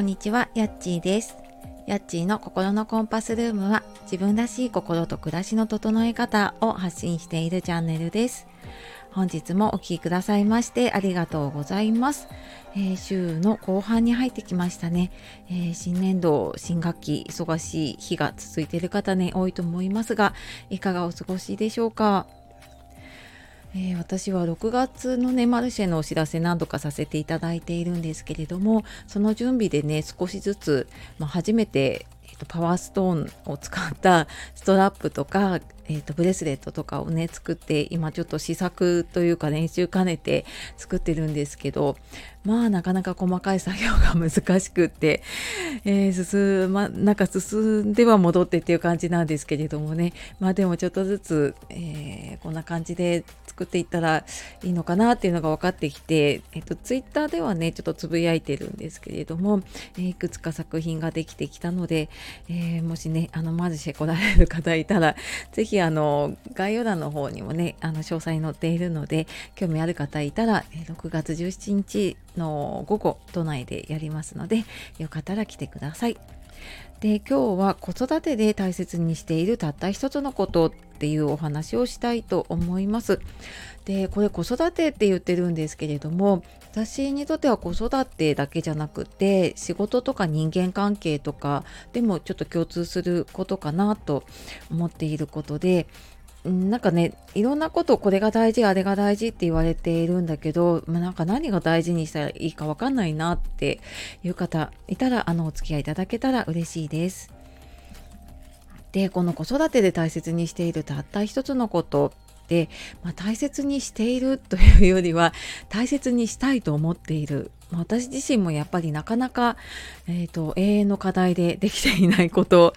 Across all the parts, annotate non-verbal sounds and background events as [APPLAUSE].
こんにちは、やっちーです。やっちーの心のコンパスルームは自分らしい心と暮らしの整え方を発信しているチャンネルです。本日もお聴きくださいましてありがとうございます。えー、週の後半に入ってきましたね、えー、新年度、新学期、忙しい日が続いている方ね、多いと思いますが、いかがお過ごしでしょうか？えー、私は6月のねマルシェのお知らせ何度かさせていただいているんですけれどもその準備でね少しずつ、まあ、初めて、えーと、パワーストーンを使ったストラップとか、えーと、ブレスレットとかをね作って今ちょっと試作というか練習兼ねて作ってるんですけどまあなかなか細かい作業が難しくって、えー、進まなんか進んでは戻ってっていう感じなんですけれどもね。まあでもちょっとずつ、えー、こんな感じで作っていったらいいのかなっていうのが分かってきて、えっと、ツイッターではねちょっとつぶやいてるんですけれども、えー、いくつか作品ができてきたので、え、もしねあのマルシェ来られる方いたら是非あの概要欄の方にもねあの詳細載っているので興味ある方いたら6月17日の午後都内でやりますのでよかったら来てください。で今日は子育てで大切にしているたった一つのことっていうお話をしたいと思います。でこれ子育てって言ってるんですけれども私にとっては子育てだけじゃなくて仕事とか人間関係とかでもちょっと共通することかなと思っていることでなんかねいろんなことこれが大事あれが大事って言われているんだけど、まあ、なんか何が大事にしたらいいか分かんないなっていう方いたらあのお付き合いいただけたら嬉しいです。でこの子育てで大切にしているたった一つのことで、まあ、大切にしているというよりは大切にしたいと思っている、私自身もやっぱりなかなか、えーと永遠の課題でできていないこと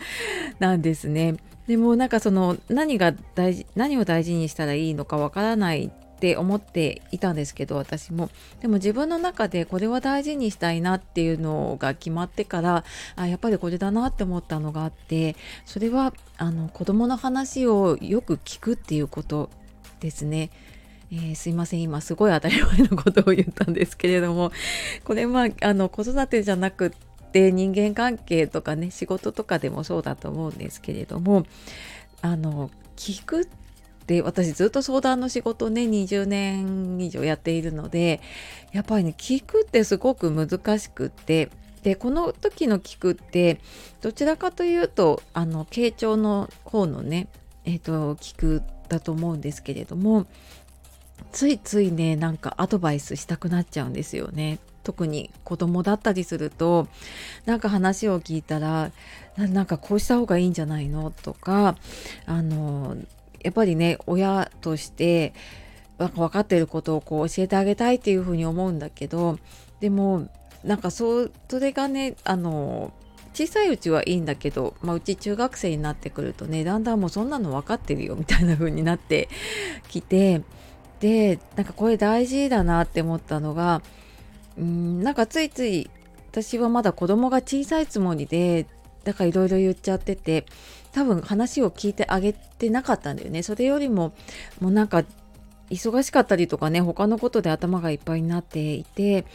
なんですね。でもなんかその何が大事何を大事にしたらいいのかわからないって思っていたんですけど私もでも自分の中でこれは大事にしたいなっていうのが決まってからあやっぱりこれだなって思ったのがあってそれはあの子供の話をよく聞くっていうことですね。えー、すいません。今すごい当たり前のことを言ったんですけれども。これまああの子育てじゃなくって人間関係とかね仕事とかでもそうだと思うんですけれどもあの聞くって私ずっと相談の仕事ね20年以上やっているのでやっぱりね聞くってすごく難しくってでこの時の聞くってどちらかというとあの傾聴の方のねえっ、ー、と聞くだと思うんですけれどもついついねなんかアドバイスしたくなっちゃうんですよね。特に子供だったりするとなんか話を聞いたらなんかこうした方がいいんじゃないの？とかあのやっぱりね親として分かってることをこう教えてあげたいっていうふうに思うんだけどでもなんかそれがねあの小さいうちはいいんだけど、まあ、うち中学生になってくるとねだんだんもうそんなの分かってるよみたいな風になってきてでなんかこれ大事だなって思ったのがうんなんかついつい私はまだ子供が小さいつもりでだからいろいろ言っちゃってて多分話を聞いてあげてなかったんだよね。それよりももうなんか忙しかったりとかね他のことで頭がいっぱいになっていて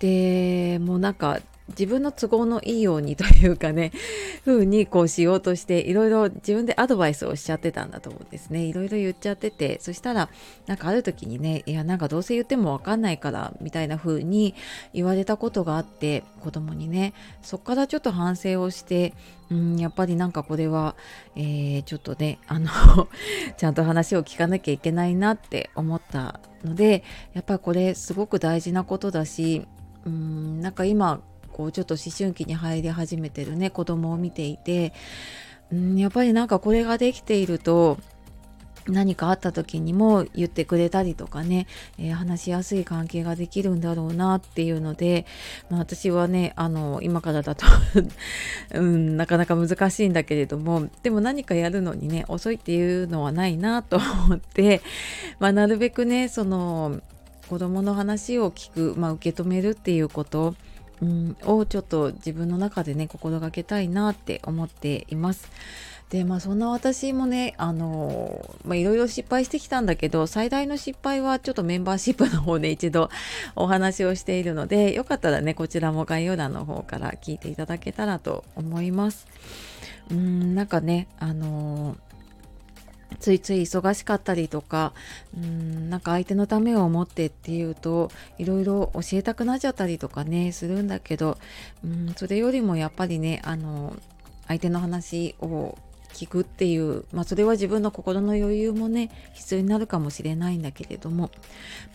でもうなんか自分の都合のいいようにというかね [LAUGHS] 風にこうしようとしていろいろ自分でアドバイスをしちゃってたんだと思うんですね。いろいろ言っちゃっててそしたらなんかある時にねいやなんかどうせ言っても分かんないからみたいな風に言われたことがあって子供にねそっからちょっと反省をしてうんやっぱりなんかこれは、えー、ちょっとねあの [LAUGHS] ちゃんと話を聞かなきゃいけないなって思ったのでやっぱこれすごく大事なことだしうんなんか今こうちょっと思春期に入り始めてるね子供を見ていて、うん、やっぱりなんかこれができていると何かあった時にも言ってくれたりとかね、えー、話しやすい関係ができるんだろうなっていうので、まあ、私はねあの今からだと [LAUGHS] うん、なかなか難しいんだけれどもでも何かやるのにね遅いっていうのはないなと思って、まあ、なるべくねその子供の話を聞く、まあ、受け止めるっていうことうん、をちょっと自分の中でね心がけたいなって思っています。でまあそんな私もねあのまあいろいろ失敗してきたんだけど最大の失敗はちょっとメンバーシップの方で一度お話をしているのでよかったらねこちらも概要欄の方から聞いていただけたらと思いますうーんなんかねあのついつい忙しかったりとかうんなんか相手のためを思ってっていうといろいろ教えたくなっちゃったりとかねするんだけどうんそれよりもやっぱりねあの相手の話を聞くっていう、まあ、それは自分の心の余裕もね必要になるかもしれないんだけれども、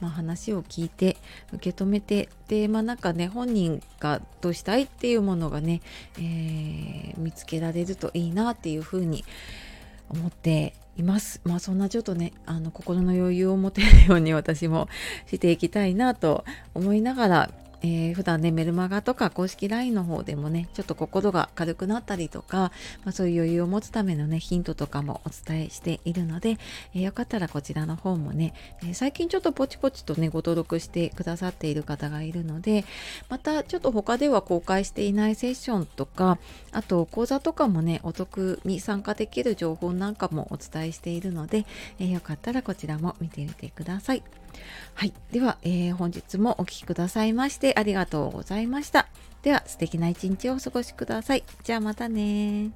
まあ、話を聞いて受け止めてでまあなんかね本人がどうしたいっていうものがね、えー、見つけられるといいなっていうふうに思っています。まあそんなちょっとねあの心の余裕を持てるように私もしていきたいなと思いながらえー、普段ねメルマガとか公式 LINE の方でもねちょっと心が軽くなったりとか、まあ、そういう余裕を持つためのねヒントとかもお伝えしているので、えー、よかったらこちらの方もね、えー、最近ちょっとポチポチとねご登録してくださっている方がいるのでまたちょっと他では公開していないセッションとかあと講座とかもねお得に参加できる情報なんかもお伝えしているので、えー、よかったらこちらも見てみてください。はい。では、えー、本日もお聴きくださいましてありがとうございました。では、素敵な一日をお過ごしください。じゃあまたね